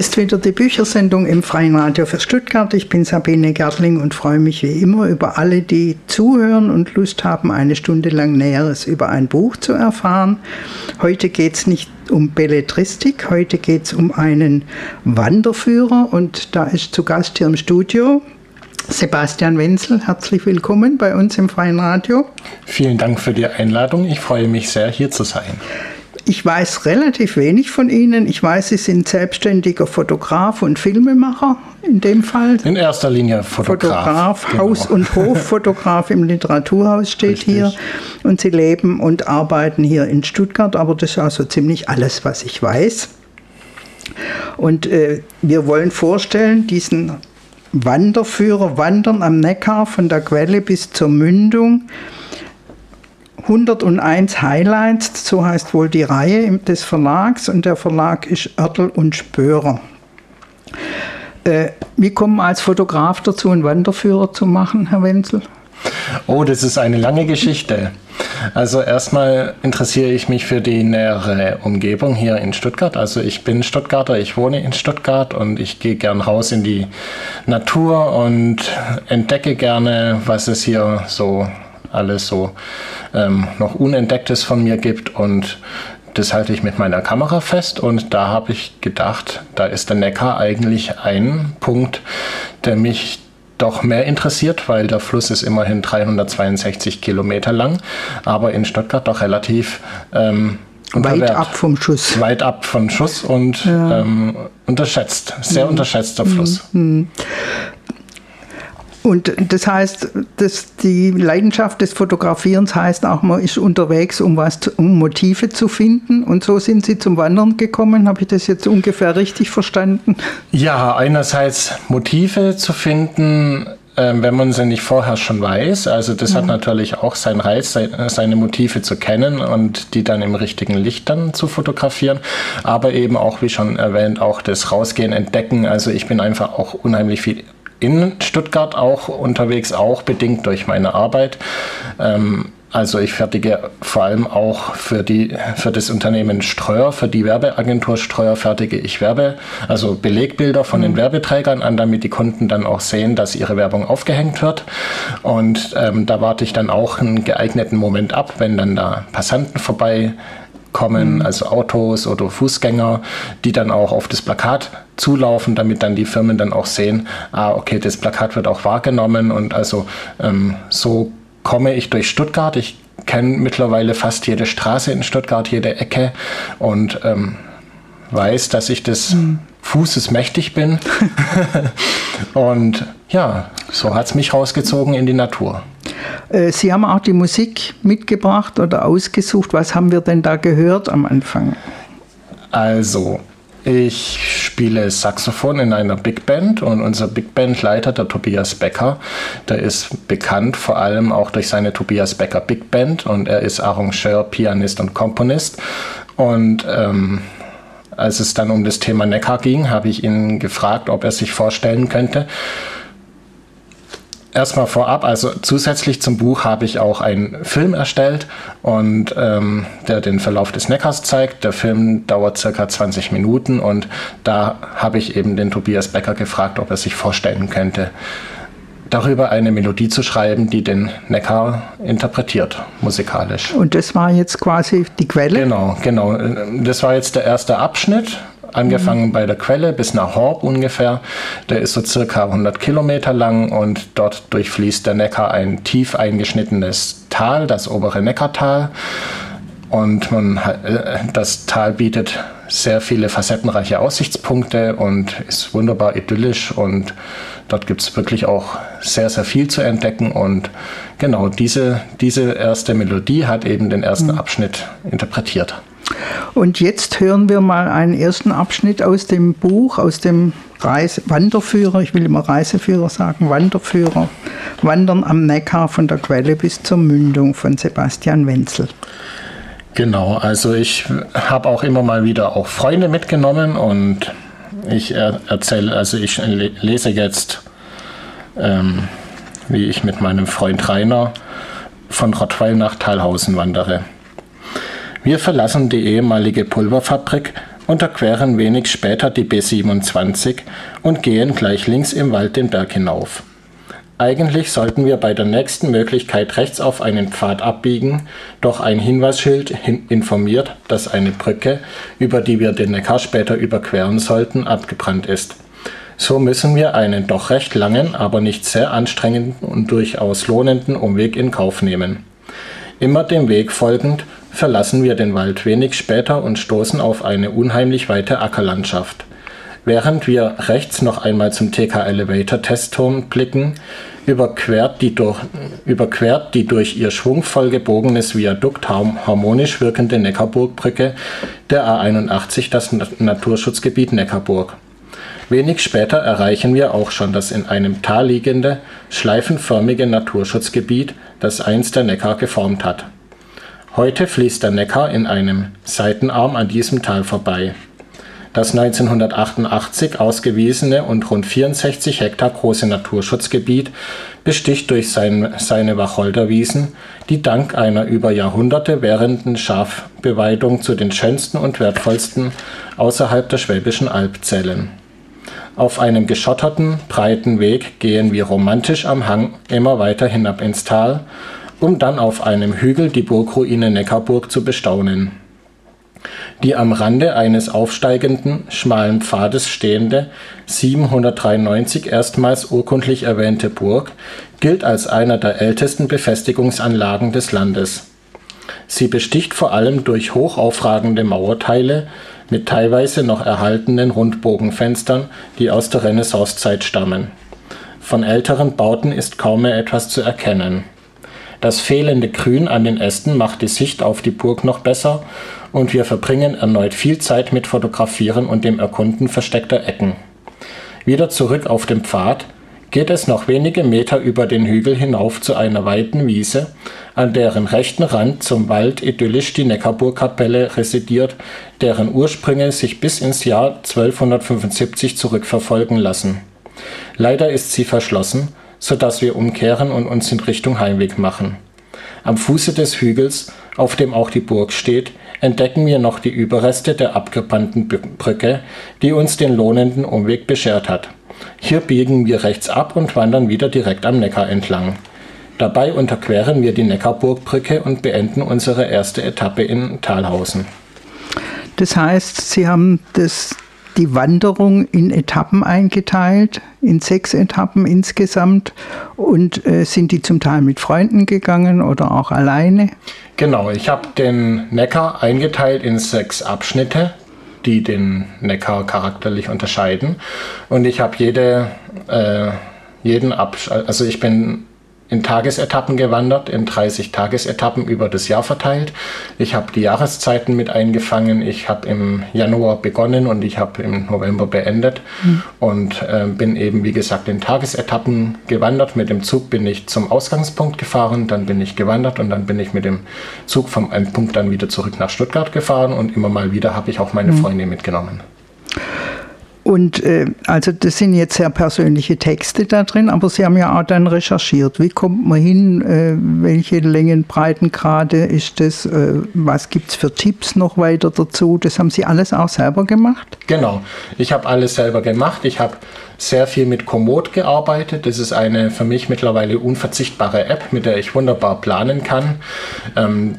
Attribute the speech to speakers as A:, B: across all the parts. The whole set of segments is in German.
A: Ist wieder die Büchersendung im Freien Radio für Stuttgart. Ich bin Sabine Gertling und freue mich wie immer über alle, die zuhören und Lust haben, eine Stunde lang Näheres über ein Buch zu erfahren. Heute geht es nicht um Belletristik, heute geht es um einen Wanderführer und da ist zu Gast hier im Studio Sebastian Wenzel, herzlich willkommen bei uns im Freien Radio.
B: Vielen Dank für die Einladung. Ich freue mich sehr, hier zu sein.
A: Ich weiß relativ wenig von Ihnen. Ich weiß, Sie sind selbstständiger Fotograf und Filmemacher in dem Fall.
B: In erster Linie Fotograf.
A: Fotograf, genau. Haus- und Hoffotograf im Literaturhaus steht Richtig. hier. Und Sie leben und arbeiten hier in Stuttgart, aber das ist also ziemlich alles, was ich weiß. Und äh, wir wollen vorstellen, diesen Wanderführer Wandern am Neckar von der Quelle bis zur Mündung 101 Highlights, so heißt wohl die Reihe des Verlags und der Verlag ist Oertel und Spörer. Äh, wie kommen als Fotograf dazu, einen Wanderführer zu machen, Herr Wenzel?
B: Oh, das ist eine lange Geschichte. Also erstmal interessiere ich mich für die nähere Umgebung hier in Stuttgart. Also ich bin Stuttgarter, ich wohne in Stuttgart und ich gehe gern raus in die Natur und entdecke gerne, was es hier so alles so ähm, noch Unentdecktes von mir gibt und das halte ich mit meiner Kamera fest und da habe ich gedacht, da ist der Neckar eigentlich ein Punkt, der mich doch mehr interessiert, weil der Fluss ist immerhin 362 Kilometer lang, aber in Stuttgart doch relativ ähm,
A: weit ab vom Schuss.
B: Weit ab vom Schuss und ja. ähm, unterschätzt, sehr mhm. unterschätzter Fluss. Mhm.
A: Und das heißt, dass die Leidenschaft des Fotografierens heißt auch, man ist unterwegs, um was, um Motive zu finden. Und so sind Sie zum Wandern gekommen. Habe ich das jetzt ungefähr richtig verstanden?
B: Ja, einerseits Motive zu finden, ähm, wenn man sie nicht vorher schon weiß. Also das mhm. hat natürlich auch seinen Reiz, seine Motive zu kennen und die dann im richtigen Licht dann zu fotografieren. Aber eben auch, wie schon erwähnt, auch das Rausgehen, Entdecken. Also ich bin einfach auch unheimlich viel in Stuttgart auch unterwegs, auch bedingt durch meine Arbeit. Ähm, also ich fertige vor allem auch für, die, für das Unternehmen Streuer, für die Werbeagentur Streuer fertige ich Werbe, also Belegbilder von den mhm. Werbeträgern an, damit die Kunden dann auch sehen, dass ihre Werbung aufgehängt wird. Und ähm, da warte ich dann auch einen geeigneten Moment ab, wenn dann da Passanten vorbei kommen, mhm. also Autos oder Fußgänger, die dann auch auf das Plakat zulaufen, damit dann die Firmen dann auch sehen, ah, okay, das Plakat wird auch wahrgenommen und also ähm, so komme ich durch Stuttgart. Ich kenne mittlerweile fast jede Straße in Stuttgart, jede Ecke und ähm, weiß, dass ich des mhm. Fußes mächtig bin. und ja, so hat es mich rausgezogen in die Natur.
A: Äh, Sie haben auch die Musik mitgebracht oder ausgesucht. Was haben wir denn da gehört am Anfang?
B: Also, ich spiele Saxophon in einer Big Band und unser Big Band Leiter, der Tobias Becker, der ist bekannt vor allem auch durch seine Tobias Becker Big Band und er ist Arrangeur, Pianist und Komponist. Und ähm, als es dann um das Thema Neckar ging, habe ich ihn gefragt, ob er sich vorstellen könnte, erstmal vorab, also zusätzlich zum Buch habe ich auch einen Film erstellt und ähm, der den Verlauf des Neckars zeigt. Der Film dauert circa 20 Minuten und da habe ich eben den Tobias Becker gefragt, ob er sich vorstellen könnte, darüber eine Melodie zu schreiben, die den Neckar interpretiert, musikalisch.
A: Und das war jetzt quasi die Quelle?
B: Genau, genau. Das war jetzt der erste Abschnitt angefangen mhm. bei der Quelle bis nach Horb ungefähr. Der ist so circa 100 Kilometer lang und dort durchfließt der Neckar ein tief eingeschnittenes Tal, das obere Neckartal. Und man, äh, das Tal bietet sehr viele facettenreiche Aussichtspunkte und ist wunderbar idyllisch und dort gibt es wirklich auch sehr, sehr viel zu entdecken und genau diese, diese erste Melodie hat eben den ersten mhm. Abschnitt interpretiert.
A: Und jetzt hören wir mal einen ersten Abschnitt aus dem Buch, aus dem Reise Wanderführer, ich will immer Reiseführer sagen, Wanderführer, Wandern am Neckar von der Quelle bis zur Mündung von Sebastian Wenzel.
B: Genau, also ich habe auch immer mal wieder auch Freunde mitgenommen und ich erzähle, also ich lese jetzt, ähm, wie ich mit meinem Freund Rainer von Rottweil nach Thalhausen wandere. Wir verlassen die ehemalige Pulverfabrik unterqueren wenig später die B27 und gehen gleich links im Wald den Berg hinauf. Eigentlich sollten wir bei der nächsten Möglichkeit rechts auf einen Pfad abbiegen, doch ein Hinweisschild informiert, dass eine Brücke, über die wir den Neckar später überqueren sollten, abgebrannt ist. So müssen wir einen doch recht langen, aber nicht sehr anstrengenden und durchaus lohnenden Umweg in Kauf nehmen. Immer dem Weg folgend verlassen wir den Wald wenig später und stoßen auf eine unheimlich weite Ackerlandschaft. Während wir rechts noch einmal zum TK Elevator Testturm blicken, überquert die, durch, überquert die durch ihr schwungvoll gebogenes Viadukt harmonisch wirkende Neckarburgbrücke der A81 das Naturschutzgebiet Neckarburg. Wenig später erreichen wir auch schon das in einem Tal liegende, schleifenförmige Naturschutzgebiet, das einst der Neckar geformt hat. Heute fließt der Neckar in einem Seitenarm an diesem Tal vorbei. Das 1988 ausgewiesene und rund 64 Hektar große Naturschutzgebiet besticht durch sein, seine Wacholderwiesen, die dank einer über Jahrhunderte währenden Schafbeweidung zu den schönsten und wertvollsten außerhalb der Schwäbischen Alb zählen auf einem geschotterten, breiten Weg gehen wir romantisch am Hang immer weiter hinab ins Tal, um dann auf einem Hügel die Burgruine Neckarburg zu bestaunen. Die am Rande eines aufsteigenden, schmalen Pfades stehende, 793 erstmals urkundlich erwähnte Burg gilt als einer der ältesten Befestigungsanlagen des Landes. Sie besticht vor allem durch hochaufragende Mauerteile, mit teilweise noch erhaltenen Rundbogenfenstern, die aus der Renaissancezeit stammen. Von älteren Bauten ist kaum mehr etwas zu erkennen. Das fehlende Grün an den Ästen macht die Sicht auf die Burg noch besser und wir verbringen erneut viel Zeit mit Fotografieren und dem Erkunden versteckter Ecken. Wieder zurück auf dem Pfad, geht es noch wenige Meter über den Hügel hinauf zu einer weiten Wiese, an deren rechten Rand zum Wald idyllisch die Neckarburgkapelle residiert, deren Ursprünge sich bis ins Jahr 1275 zurückverfolgen lassen. Leider ist sie verschlossen, so dass wir umkehren und uns in Richtung Heimweg machen. Am Fuße des Hügels, auf dem auch die Burg steht, entdecken wir noch die Überreste der abgebrannten Brücke, die uns den lohnenden Umweg beschert hat. Hier biegen wir rechts ab und wandern wieder direkt am Neckar entlang. Dabei unterqueren wir die Neckarburgbrücke und beenden unsere erste Etappe in Talhausen.
A: Das heißt, Sie haben das, die Wanderung in Etappen eingeteilt, in sechs Etappen insgesamt. Und äh, sind die zum Teil mit Freunden gegangen oder auch alleine?
B: Genau, ich habe den Neckar eingeteilt in sechs Abschnitte die den Neckar charakterlich unterscheiden. Und ich habe jede, äh, jeden Absch also ich bin in Tagesetappen gewandert, in 30 Tagesetappen über das Jahr verteilt. Ich habe die Jahreszeiten mit eingefangen. Ich habe im Januar begonnen und ich habe im November beendet mhm. und äh, bin eben, wie gesagt, in Tagesetappen gewandert. Mit dem Zug bin ich zum Ausgangspunkt gefahren, dann bin ich gewandert und dann bin ich mit dem Zug vom Endpunkt dann wieder zurück nach Stuttgart gefahren und immer mal wieder habe ich auch meine mhm. Freunde mitgenommen.
A: Und äh, also das sind jetzt sehr persönliche Texte da drin, aber Sie haben ja auch dann recherchiert. Wie kommt man hin? Äh, welche Längen, Breitengrade ist das? Äh, was gibt es für Tipps noch weiter dazu? Das haben Sie alles auch selber gemacht?
B: Genau, ich habe alles selber gemacht. Ich habe sehr viel mit Komoot gearbeitet. Das ist eine für mich mittlerweile unverzichtbare App, mit der ich wunderbar planen kann. Ähm,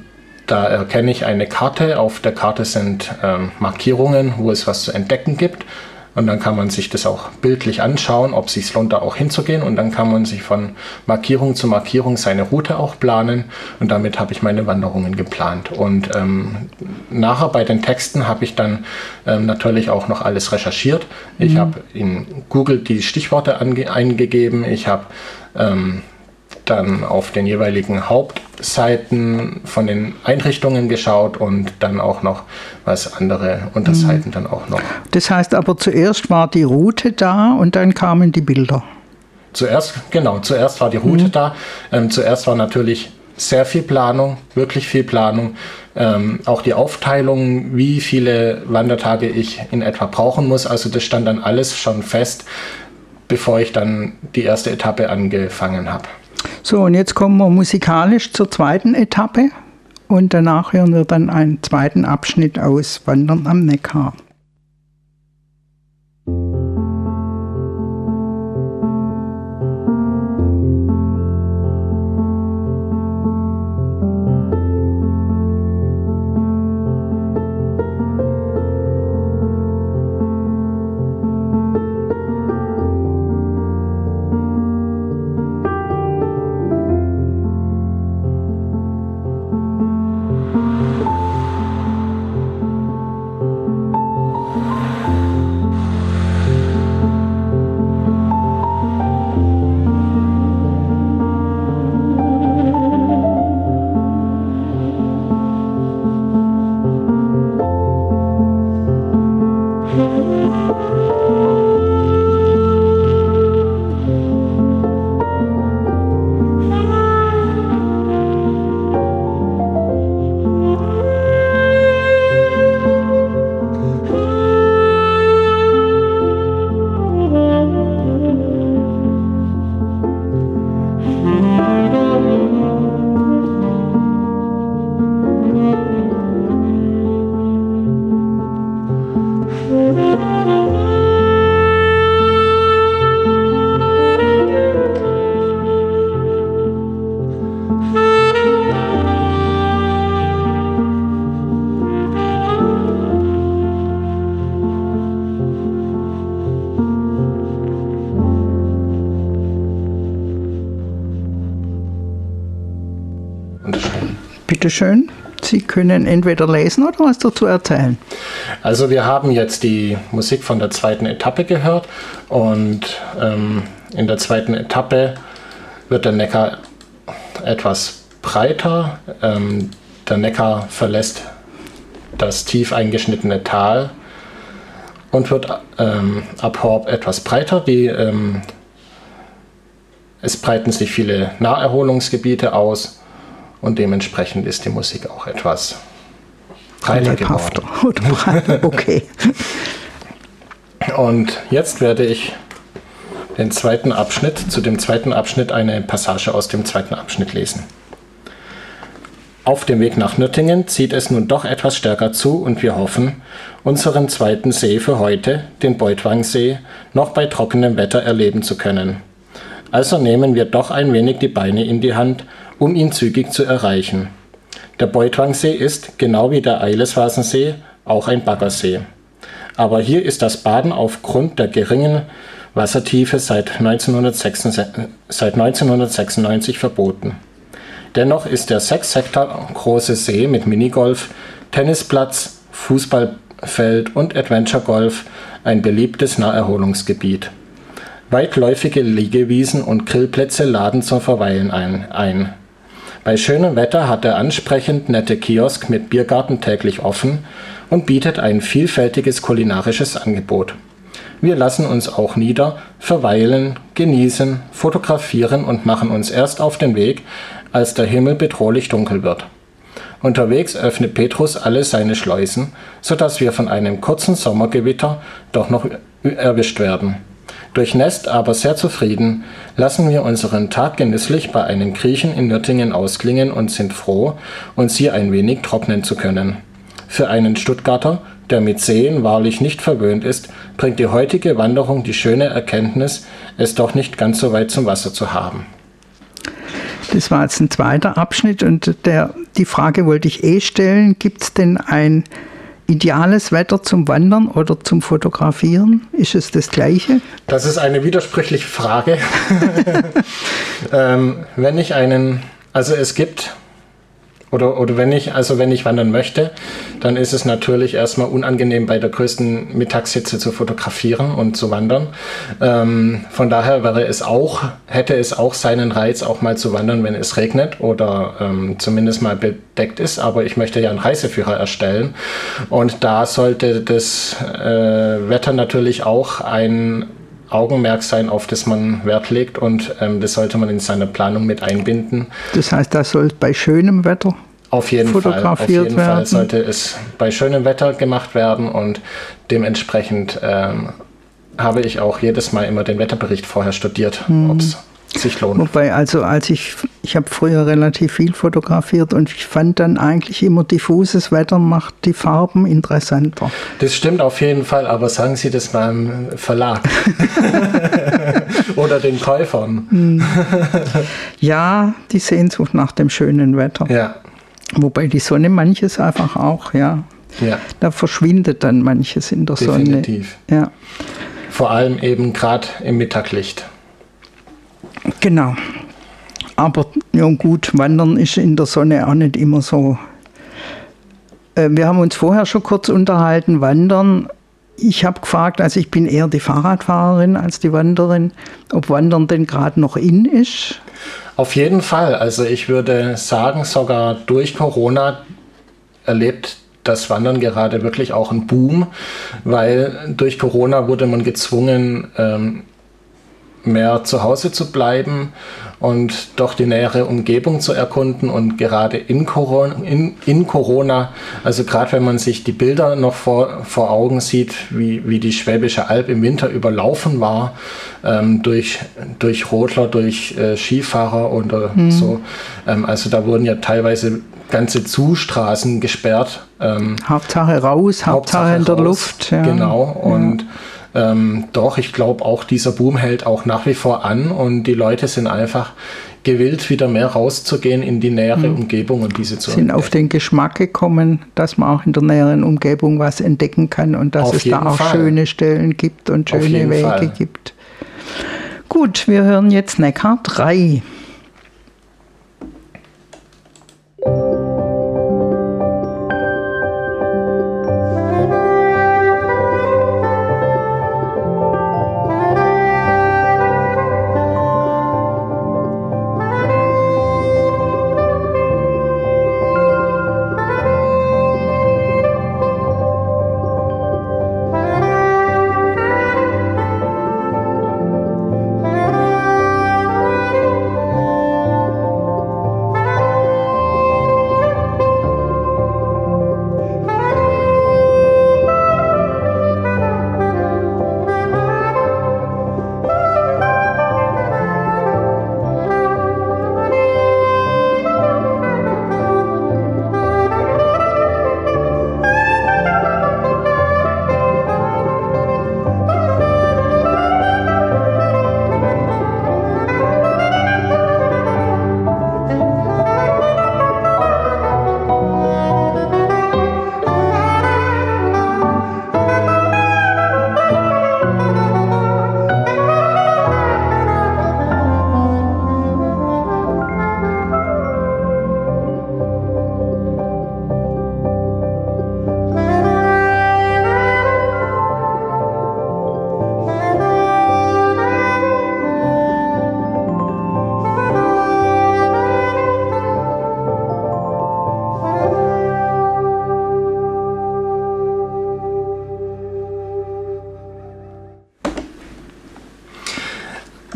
B: da erkenne ich eine Karte. Auf der Karte sind ähm, Markierungen, wo es was zu entdecken gibt. Und dann kann man sich das auch bildlich anschauen, ob es sich lohnt, da auch hinzugehen. Und dann kann man sich von Markierung zu Markierung seine Route auch planen. Und damit habe ich meine Wanderungen geplant. Und ähm, nachher bei den Texten habe ich dann ähm, natürlich auch noch alles recherchiert. Ich mhm. habe in Google die Stichworte eingegeben. Ich habe ähm, dann auf den jeweiligen Hauptseiten von den Einrichtungen geschaut und dann auch noch was andere Unterseiten mhm. dann auch noch.
A: Das heißt aber zuerst war die Route da und dann kamen die Bilder.
B: Zuerst, genau, zuerst war die Route mhm. da. Ähm, zuerst war natürlich sehr viel Planung, wirklich viel Planung. Ähm, auch die Aufteilung, wie viele Wandertage ich in etwa brauchen muss. Also das stand dann alles schon fest, bevor ich dann die erste Etappe angefangen habe.
A: So, und jetzt kommen wir musikalisch zur zweiten Etappe und danach hören wir dann einen zweiten Abschnitt aus Wandern am Neckar. Bitteschön. Sie können entweder lesen oder was dazu erzählen.
B: Also wir haben jetzt die Musik von der zweiten Etappe gehört und ähm, in der zweiten Etappe wird der Neckar etwas breiter. Ähm, der Neckar verlässt das tief eingeschnittene Tal und wird ähm, ab Horb etwas breiter. Die, ähm, es breiten sich viele Naherholungsgebiete aus und dementsprechend ist die Musik auch etwas breiter geworden.
A: okay.
B: Und jetzt werde ich den zweiten Abschnitt, zu dem zweiten Abschnitt eine Passage aus dem zweiten Abschnitt lesen. Auf dem Weg nach Nürtingen zieht es nun doch etwas stärker zu und wir hoffen, unseren zweiten See für heute, den Beutwangsee, noch bei trockenem Wetter erleben zu können. Also nehmen wir doch ein wenig die Beine in die Hand um ihn zügig zu erreichen. Der Beutwangsee ist, genau wie der Eileswasensee, auch ein Baggersee. Aber hier ist das Baden aufgrund der geringen Wassertiefe seit 1996, seit 1996 verboten. Dennoch ist der 6 Hektar große See mit Minigolf, Tennisplatz, Fußballfeld und Adventure Golf ein beliebtes Naherholungsgebiet. Weitläufige Liegewiesen und Grillplätze laden zum Verweilen ein. ein. Bei schönem Wetter hat der ansprechend nette Kiosk mit Biergarten täglich offen und bietet ein vielfältiges kulinarisches Angebot. Wir lassen uns auch nieder, verweilen, genießen, fotografieren und machen uns erst auf den Weg, als der Himmel bedrohlich dunkel wird. Unterwegs öffnet Petrus alle seine Schleusen, sodass wir von einem kurzen Sommergewitter doch noch erwischt werden. Durchnässt, aber sehr zufrieden, lassen wir unseren Tag genüsslich bei einem Griechen in Nürtingen ausklingen und sind froh, uns hier ein wenig trocknen zu können. Für einen Stuttgarter, der mit Seen wahrlich nicht verwöhnt ist, bringt die heutige Wanderung die schöne Erkenntnis, es doch nicht ganz so weit zum Wasser zu haben.
A: Das war jetzt ein zweiter Abschnitt und der, die Frage wollte ich eh stellen, gibt es denn ein ideales Wetter zum Wandern oder zum Fotografieren? Ist es das gleiche?
B: Das ist eine widersprüchliche Frage. ähm, wenn ich einen, also es gibt oder, oder wenn ich, also wenn ich wandern möchte, dann ist es natürlich erstmal unangenehm, bei der größten Mittagshitze zu fotografieren und zu wandern. Ähm, von daher wäre es auch, hätte es auch seinen Reiz, auch mal zu wandern, wenn es regnet oder ähm, zumindest mal bedeckt ist. Aber ich möchte ja einen Reiseführer erstellen. Und da sollte das äh, Wetter natürlich auch ein Augenmerk sein, auf das man Wert legt und ähm, das sollte man in seiner Planung mit einbinden.
A: Das heißt, das soll bei schönem Wetter
B: auf jeden Fall. Auf jeden werden. Fall sollte es bei schönem Wetter gemacht werden und dementsprechend ähm, habe ich auch jedes Mal immer den Wetterbericht vorher studiert, mhm. ob es sich lohnt.
A: Wobei, also als ich, ich habe früher relativ viel fotografiert und ich fand dann eigentlich immer diffuses Wetter macht die Farben interessanter.
B: Das stimmt auf jeden Fall, aber sagen Sie das beim Verlag oder den Käufern. Hm.
A: ja, die Sehnsucht nach dem schönen Wetter.
B: Ja.
A: Wobei die Sonne manches einfach auch, ja.
B: Ja.
A: Da verschwindet dann manches in der
B: Definitiv.
A: Sonne.
B: Definitiv.
A: Ja.
B: Vor allem eben gerade im Mittaglicht.
A: Genau. Aber ja gut, Wandern ist in der Sonne auch nicht immer so. Äh, wir haben uns vorher schon kurz unterhalten, Wandern. Ich habe gefragt, also ich bin eher die Fahrradfahrerin als die Wanderin, ob Wandern denn gerade noch in ist.
B: Auf jeden Fall. Also ich würde sagen, sogar durch Corona erlebt das Wandern gerade wirklich auch einen Boom, weil durch Corona wurde man gezwungen, ähm, mehr zu Hause zu bleiben und doch die nähere Umgebung zu erkunden. Und gerade in Corona, in, in Corona also gerade wenn man sich die Bilder noch vor, vor Augen sieht, wie, wie die Schwäbische Alb im Winter überlaufen war, ähm, durch, durch Rodler, durch äh, Skifahrer oder mhm. so. Ähm, also da wurden ja teilweise ganze Zustraßen gesperrt.
A: Ähm, Hauptsache raus, Hauptsache, Hauptsache in der raus, Luft.
B: Ja. Genau. Und ja ähm, doch, ich glaube auch, dieser Boom hält auch nach wie vor an und die Leute sind einfach gewillt, wieder mehr rauszugehen in die nähere mhm. Umgebung und diese zu
A: Sind entdecken. auf den Geschmack gekommen, dass man auch in der näheren Umgebung was entdecken kann und dass auf es da auch Fall. schöne Stellen gibt und schöne Wege Fall. gibt. Gut, wir hören jetzt Neckar 3.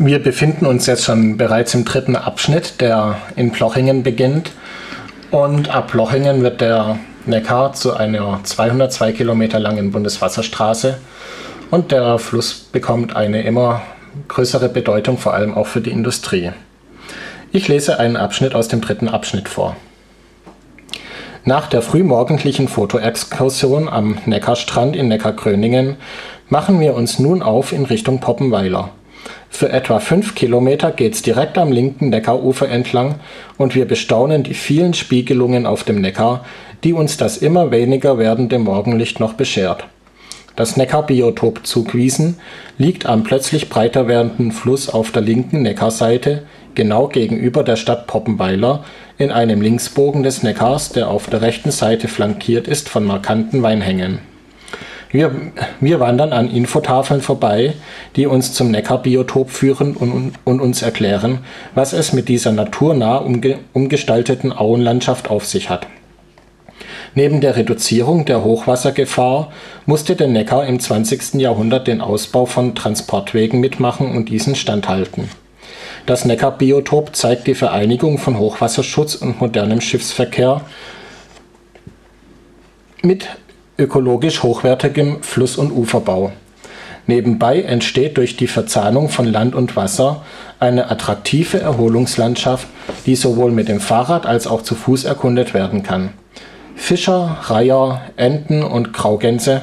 B: wir befinden uns jetzt schon bereits im dritten Abschnitt, der in Plochingen beginnt. Und ab Plochingen wird der Neckar zu einer 202 Kilometer langen Bundeswasserstraße. Und der Fluss bekommt eine immer größere Bedeutung, vor allem auch für die Industrie. Ich lese einen Abschnitt aus dem dritten Abschnitt vor. Nach der frühmorgendlichen Fotoexkursion am Neckarstrand in Neckargröningen machen wir uns nun auf in Richtung Poppenweiler. Für etwa fünf Kilometer geht's direkt am linken Neckarufer entlang und wir bestaunen die vielen Spiegelungen auf dem Neckar, die uns das immer weniger werdende Morgenlicht noch beschert. Das Neckarbiotop Zugwiesen liegt am plötzlich breiter werdenden Fluss auf der linken Neckarseite, genau gegenüber der Stadt Poppenweiler, in einem Linksbogen des Neckars, der auf der rechten Seite flankiert ist von markanten Weinhängen wir, wir wandern an Infotafeln vorbei, die uns zum Neckarbiotop führen und, und uns erklären, was es mit dieser naturnah umge, umgestalteten Auenlandschaft auf sich hat. Neben der Reduzierung der Hochwassergefahr musste der Neckar im 20. Jahrhundert den Ausbau von Transportwegen mitmachen und diesen standhalten. Das Neckarbiotop zeigt die Vereinigung von Hochwasserschutz und modernem Schiffsverkehr mit ökologisch hochwertigem Fluss- und Uferbau. Nebenbei entsteht durch die Verzahnung von Land und Wasser eine attraktive Erholungslandschaft, die sowohl mit dem Fahrrad als auch zu Fuß erkundet werden kann. Fischer, Reiher, Enten und Graugänse,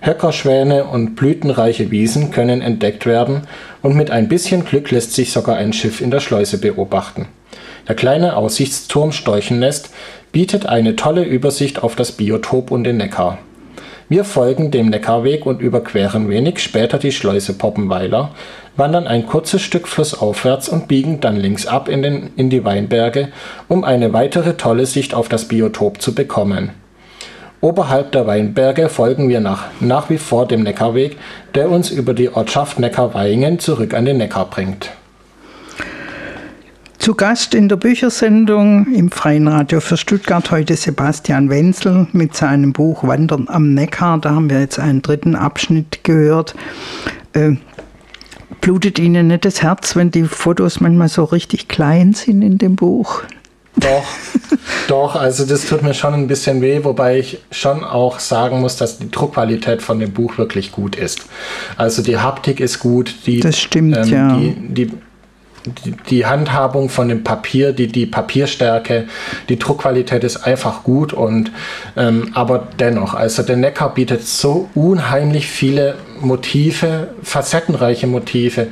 B: Höckerschwäne und blütenreiche Wiesen können entdeckt werden und mit ein bisschen Glück lässt sich sogar ein Schiff in der Schleuse beobachten. Der kleine Aussichtsturm Storchennest bietet eine tolle Übersicht auf das Biotop und den Neckar. Wir folgen dem Neckarweg und überqueren wenig später die Schleuse Poppenweiler, wandern ein kurzes Stück flussaufwärts und biegen dann links ab in, den, in die Weinberge, um eine weitere tolle Sicht auf das Biotop zu bekommen. Oberhalb der Weinberge folgen wir nach, nach wie vor dem Neckarweg, der uns über die Ortschaft Neckarweingen zurück an den Neckar bringt.
A: Zu Gast in der Büchersendung im Freien Radio für Stuttgart heute Sebastian Wenzel mit seinem Buch Wandern am Neckar. Da haben wir jetzt einen dritten Abschnitt gehört. Äh, blutet Ihnen nicht das Herz, wenn die Fotos manchmal so richtig klein sind in dem Buch?
B: Doch, doch, also das tut mir schon ein bisschen weh, wobei ich schon auch sagen muss, dass die Druckqualität von dem Buch wirklich gut ist. Also die Haptik ist gut, die,
A: das stimmt, ähm, ja.
B: die, die die, die Handhabung von dem Papier, die, die Papierstärke, die Druckqualität ist einfach gut und ähm, aber dennoch, also der Neckar bietet so unheimlich viele Motive, facettenreiche Motive,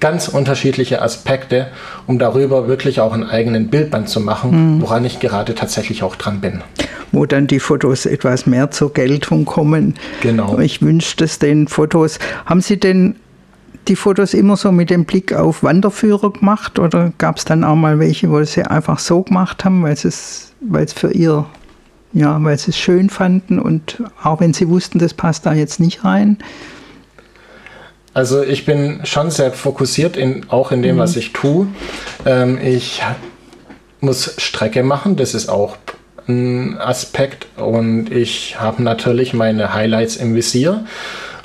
B: ganz unterschiedliche Aspekte, um darüber wirklich auch einen eigenen Bildband zu machen, mhm. woran ich gerade tatsächlich auch dran bin.
A: Wo dann die Fotos etwas mehr zur Geltung kommen.
B: Genau.
A: Ich wünsche es den Fotos. Haben Sie denn die Fotos immer so mit dem Blick auf Wanderführer gemacht oder gab es dann auch mal welche, wo sie einfach so gemacht haben, weil es, weil es für ihr, ja, weil sie es schön fanden und auch wenn sie wussten, das passt da jetzt nicht rein?
B: Also ich bin schon sehr fokussiert in, auch in dem, mhm. was ich tue. Ähm, ich muss Strecke machen, das ist auch ein Aspekt und ich habe natürlich meine Highlights im Visier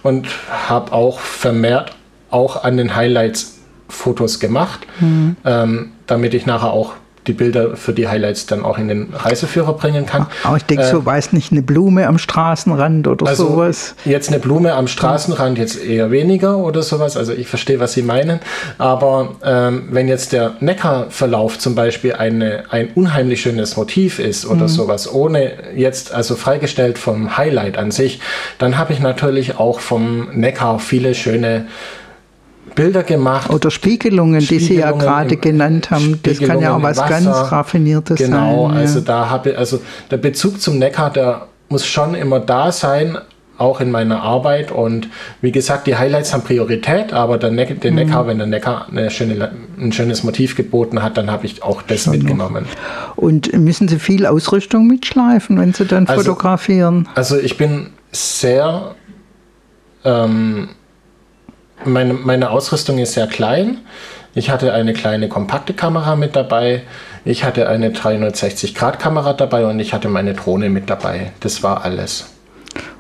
B: und habe auch vermehrt auch an den Highlights Fotos gemacht, mhm. ähm, damit ich nachher auch die Bilder für die Highlights dann auch in den Reiseführer bringen kann.
A: Aber ich denke, äh, so weiß nicht eine Blume am Straßenrand oder also sowas.
B: Jetzt eine Blume am Straßenrand jetzt eher weniger oder sowas. Also ich verstehe, was Sie meinen. Aber ähm, wenn jetzt der Neckarverlauf zum Beispiel eine, ein unheimlich schönes Motiv ist oder mhm. sowas, ohne jetzt also freigestellt vom Highlight an sich, dann habe ich natürlich auch vom Neckar viele schöne Bilder gemacht.
A: Oder Spiegelungen, Spiegelungen die Sie ja gerade genannt haben. Das kann ja auch was ganz Raffiniertes
B: genau,
A: sein.
B: Genau, also ja. da habe also der Bezug zum Neckar, der muss schon immer da sein, auch in meiner Arbeit. Und wie gesagt, die Highlights haben Priorität, aber der, ne der Neckar, mhm. wenn der Neckar schöne, ein schönes Motiv geboten hat, dann habe ich auch das Schon mitgenommen.
A: Noch. Und müssen Sie viel Ausrüstung mitschleifen, wenn Sie dann also, fotografieren?
B: Also ich bin sehr ähm, meine, meine Ausrüstung ist sehr klein. Ich hatte eine kleine kompakte Kamera mit dabei. Ich hatte eine 360-Grad-Kamera dabei und ich hatte meine Drohne mit dabei. Das war alles.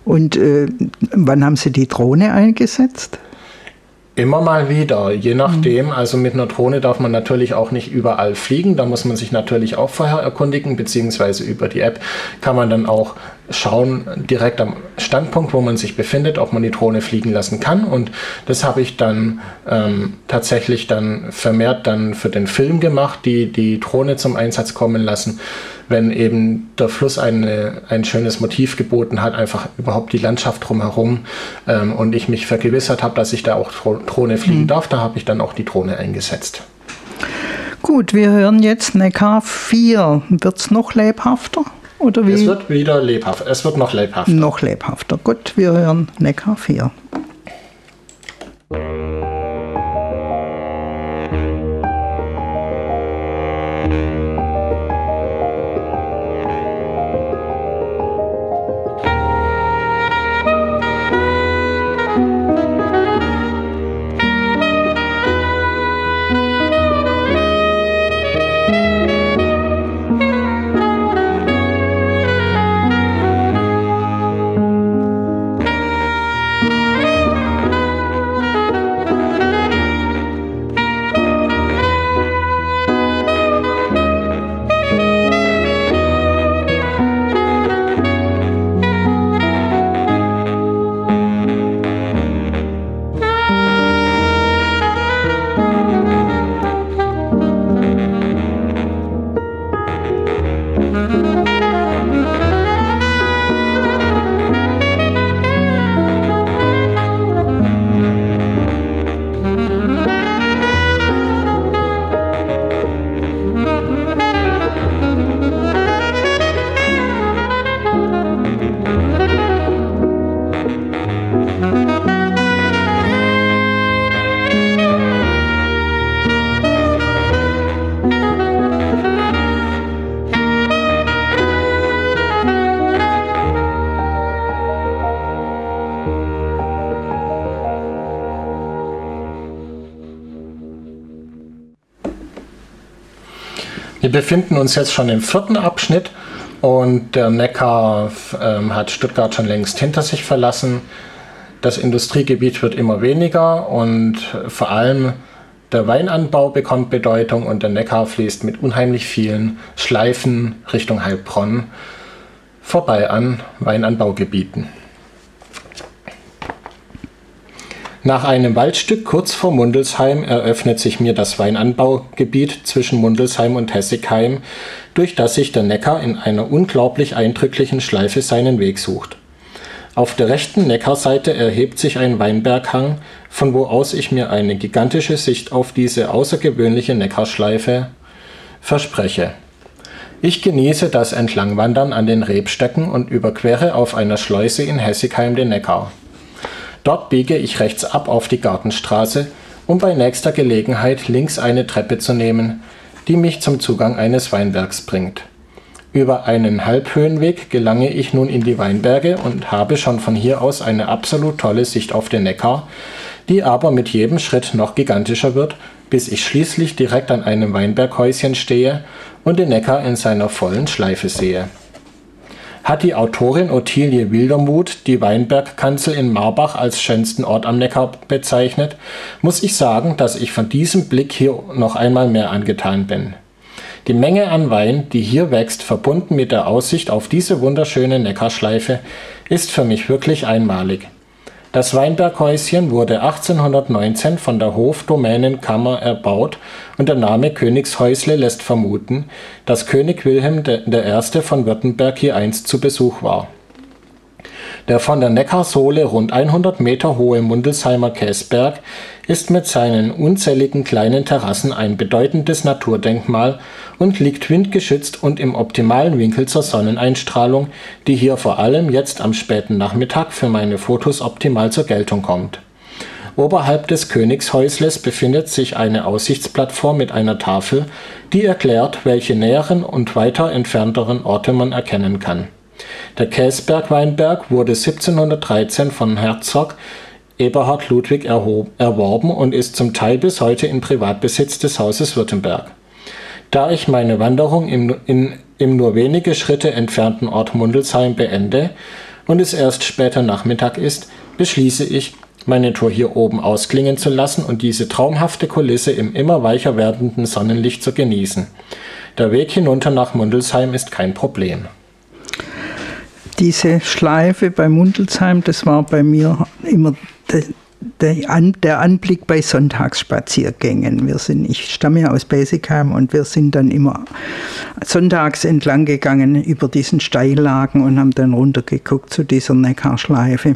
A: Und äh, wann haben Sie die Drohne eingesetzt?
B: Immer mal wieder, je nachdem. Mhm. Also mit einer Drohne darf man natürlich auch nicht überall fliegen. Da muss man sich natürlich auch vorher erkundigen, beziehungsweise über die App kann man dann auch schauen, direkt am Standpunkt, wo man sich befindet, ob man die Drohne fliegen lassen kann. Und das habe ich dann ähm, tatsächlich dann vermehrt dann für den Film gemacht, die die Drohne zum Einsatz kommen lassen wenn eben der Fluss eine, ein schönes Motiv geboten hat, einfach überhaupt die Landschaft drumherum ähm, und ich mich vergewissert habe, dass ich da auch Drohne fliegen mhm. darf, da habe ich dann auch die Drohne eingesetzt.
A: Gut, wir hören jetzt Neckar 4. Wird es noch lebhafter? Oder wie?
B: Es wird wieder lebhaft. Es wird noch lebhafter.
A: Noch lebhafter. Gut, wir hören Neckar 4.
B: befinden uns jetzt schon im vierten Abschnitt und der Neckar ähm, hat Stuttgart schon längst hinter sich verlassen. Das Industriegebiet wird immer weniger und vor allem der Weinanbau bekommt Bedeutung und der Neckar fließt mit unheimlich vielen Schleifen Richtung Heilbronn vorbei an Weinanbaugebieten. Nach einem Waldstück kurz vor Mundelsheim eröffnet sich mir das Weinanbaugebiet zwischen Mundelsheim und Hessigheim, durch das sich der Neckar in einer unglaublich eindrücklichen Schleife seinen Weg sucht. Auf der rechten Neckarseite erhebt sich ein Weinberghang, von wo aus ich mir eine gigantische Sicht auf diese außergewöhnliche Neckarschleife verspreche. Ich genieße das Entlangwandern an den Rebstöcken und überquere auf einer Schleuse in Hessigheim den Neckar Dort biege ich rechts ab auf die Gartenstraße, um bei nächster Gelegenheit links eine Treppe zu nehmen, die mich zum Zugang eines Weinbergs bringt. Über einen Halbhöhenweg gelange ich nun in die Weinberge und habe schon von hier aus eine absolut tolle Sicht auf den Neckar, die aber mit jedem Schritt noch gigantischer wird, bis ich schließlich direkt an einem Weinberghäuschen stehe und den Neckar in seiner vollen Schleife sehe hat die Autorin Ottilie Wildermuth die Weinbergkanzel in Marbach als schönsten Ort am Neckar bezeichnet, muss ich sagen, dass ich von diesem Blick hier noch einmal mehr angetan bin. Die Menge an Wein, die hier wächst, verbunden mit der Aussicht auf diese wunderschöne Neckarschleife, ist für mich wirklich einmalig das Weinberghäuschen wurde 1819 von der Hofdomänenkammer erbaut und der Name Königshäusle lässt vermuten, dass König Wilhelm I. von Württemberg hier einst zu Besuch war. Der von der Neckarsohle rund 100 Meter hohe Mundelsheimer Käsberg ist mit seinen unzähligen kleinen Terrassen ein bedeutendes Naturdenkmal und liegt windgeschützt und im optimalen Winkel zur Sonneneinstrahlung, die hier vor allem jetzt am späten Nachmittag für meine Fotos optimal zur Geltung kommt. Oberhalb des Königshäusles befindet sich eine Aussichtsplattform mit einer Tafel, die erklärt, welche näheren und weiter entfernteren Orte man erkennen kann. Der Käsberg-Weinberg wurde 1713 von Herzog Eberhard Ludwig erworben und ist zum Teil bis heute in Privatbesitz des Hauses Württemberg da ich meine Wanderung im, in, im nur wenige Schritte entfernten Ort Mundelsheim beende und es erst später Nachmittag ist, beschließe ich, meine Tour hier oben ausklingen zu lassen und diese traumhafte Kulisse im immer weicher werdenden Sonnenlicht zu genießen. Der Weg hinunter nach Mundelsheim ist kein Problem.
A: Diese Schleife bei Mundelsheim, das war bei mir immer der, Anblick bei Sonntagsspaziergängen. Wir sind, ich stamme ja aus Besigheim und wir sind dann immer sonntags entlang gegangen über diesen Steillagen und haben dann runtergeguckt zu dieser Neckarschleife.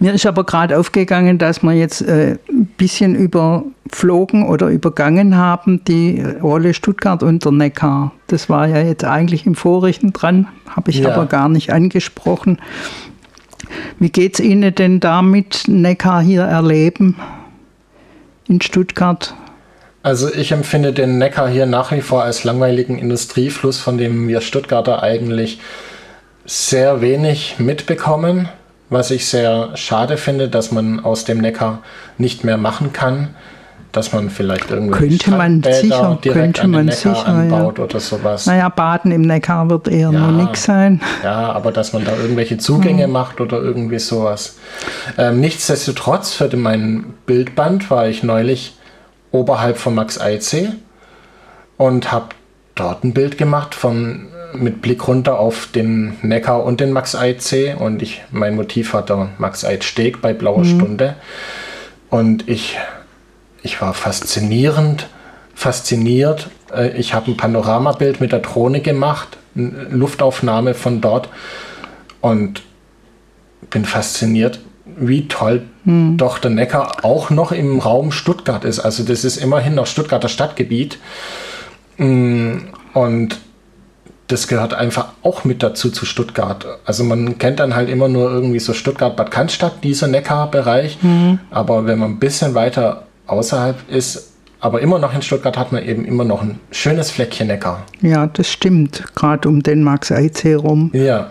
A: Mir ist aber gerade aufgegangen, dass wir jetzt äh, ein bisschen überflogen oder übergangen haben die Rolle Stuttgart und der Neckar. Das war ja jetzt eigentlich im Vorrichten dran, habe ich ja. aber gar nicht angesprochen. Wie geht es Ihnen denn damit, Neckar hier erleben in Stuttgart?
B: Also ich empfinde den Neckar hier nach wie vor als langweiligen Industriefluss, von dem wir Stuttgarter eigentlich sehr wenig mitbekommen was ich sehr schade finde, dass man aus dem Neckar nicht mehr machen kann, dass man vielleicht irgendwie
A: könnte man sicher,
B: direkt
A: könnte man sicher,
B: anbaut ja. oder sowas.
A: Naja, Baden im Neckar wird eher ja, nur nichts sein.
B: Ja, aber dass man da irgendwelche Zugänge hm. macht oder irgendwie sowas. Ähm, nichtsdestotrotz, für mein Bildband war ich neulich oberhalb von Max Eidsee und habe dort ein Bild gemacht von mit Blick runter auf den Neckar und den Max Eid See und ich mein Motiv der Max Eid Steg bei Blauer mhm. Stunde und ich ich war faszinierend fasziniert. Äh, ich habe ein Panoramabild mit der Drohne gemacht, eine Luftaufnahme von dort und bin fasziniert, wie toll hm. doch der Neckar auch noch im Raum Stuttgart ist. Also das ist immerhin noch Stuttgarter Stadtgebiet. Mm, und das gehört einfach auch mit dazu zu Stuttgart. Also man kennt dann halt immer nur irgendwie so Stuttgart-Bad Cannstatt, dieser Neckar-Bereich. Mhm. Aber wenn man ein bisschen weiter außerhalb ist, aber immer noch in Stuttgart hat man eben immer noch ein schönes Fleckchen Neckar.
A: Ja, das stimmt, gerade um den Max-Eiz herum.
B: Ja.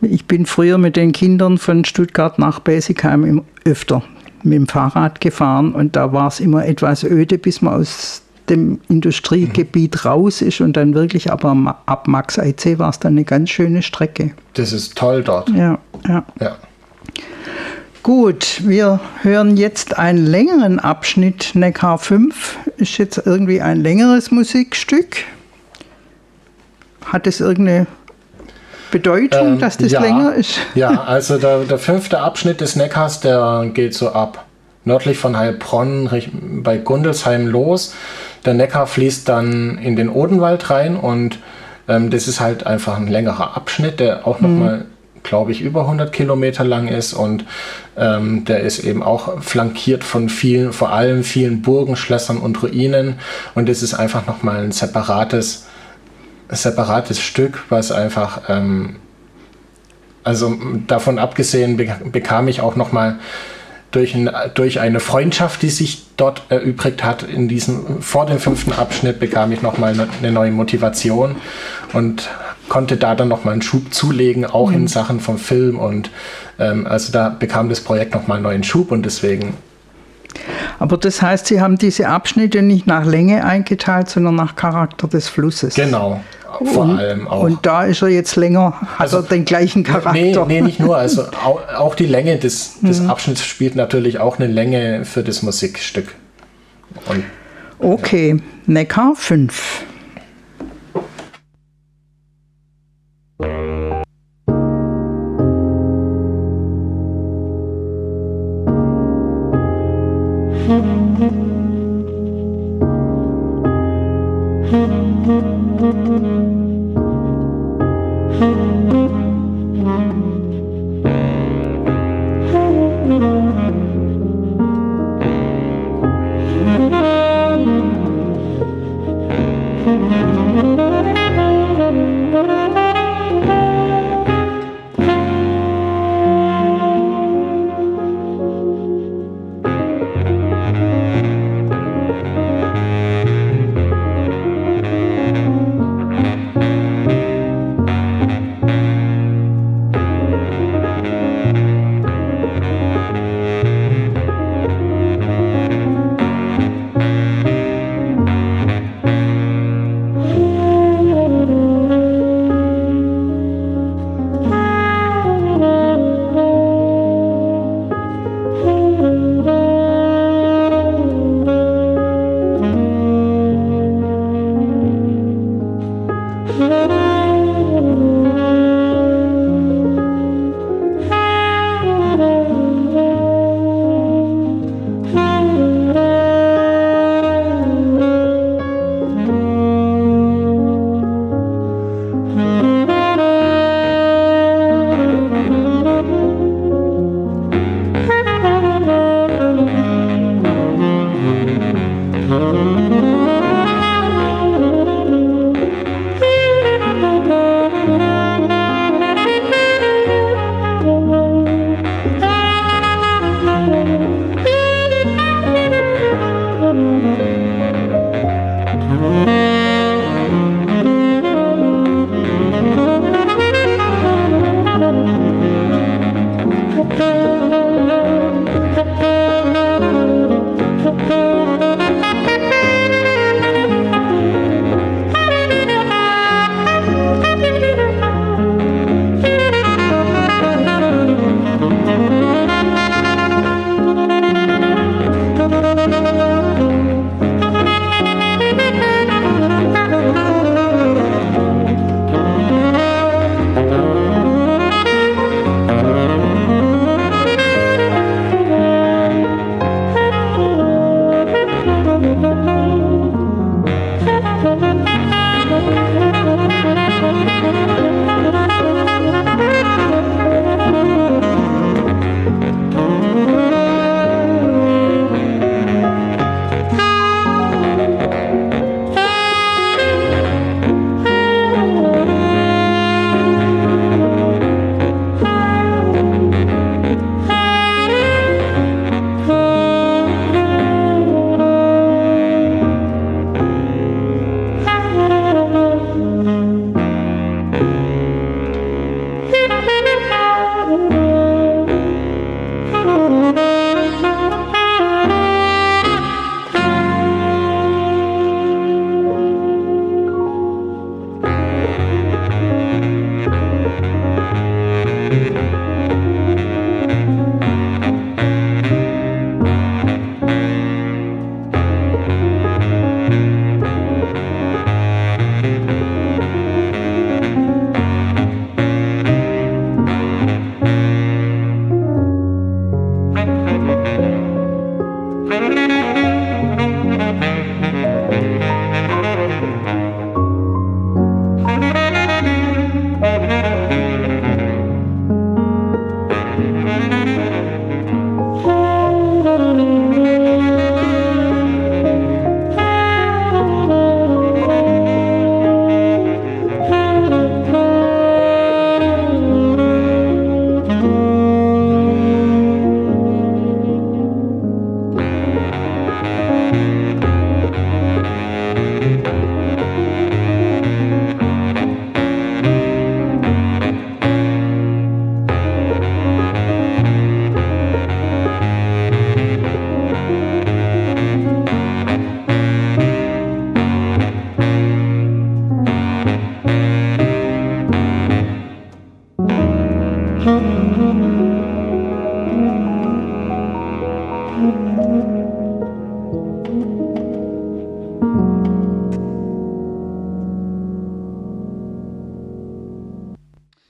A: Ich bin früher mit den Kindern von Stuttgart nach Besigheim öfter mit dem Fahrrad gefahren und da war es immer etwas öde, bis man aus dem Industriegebiet mhm. raus ist und dann wirklich aber ab Max IC war es dann eine ganz schöne Strecke.
B: Das ist toll dort.
A: Ja, ja.
B: ja.
A: Gut, wir hören jetzt einen längeren Abschnitt. Neckar 5 ist jetzt irgendwie ein längeres Musikstück. Hat es irgendeine Bedeutung, ähm, dass das ja, länger ist?
B: Ja, also der, der fünfte Abschnitt des Neckars, der geht so ab nördlich von Heilbronn bei Gundelsheim los der Neckar fließt dann in den Odenwald rein und ähm, das ist halt einfach ein längerer Abschnitt, der auch mhm. Glaube ich, über 100 Kilometer lang ist und ähm, der ist eben auch flankiert von vielen, vor allem vielen Burgen, Schlössern und Ruinen. Und das ist einfach nochmal ein separates, separates Stück, was einfach ähm, also davon abgesehen bekam ich auch nochmal durch, ein, durch eine Freundschaft, die sich dort erübrigt hat, in diesem, vor dem fünften Abschnitt bekam ich nochmal eine neue Motivation. Und konnte da dann nochmal einen Schub zulegen, auch mhm. in Sachen vom Film und ähm, also da bekam das Projekt nochmal einen neuen Schub und deswegen
A: aber das heißt, Sie haben diese Abschnitte nicht nach Länge eingeteilt, sondern nach Charakter des Flusses.
B: Genau vor
A: und,
B: allem auch.
A: Und da ist er jetzt länger, hat also, er den gleichen Charakter.
B: Nee, nee nicht nur. Also auch, auch die Länge des, des mhm. Abschnitts spielt natürlich auch eine Länge für das Musikstück.
A: Und, okay, ja. Neckar 5.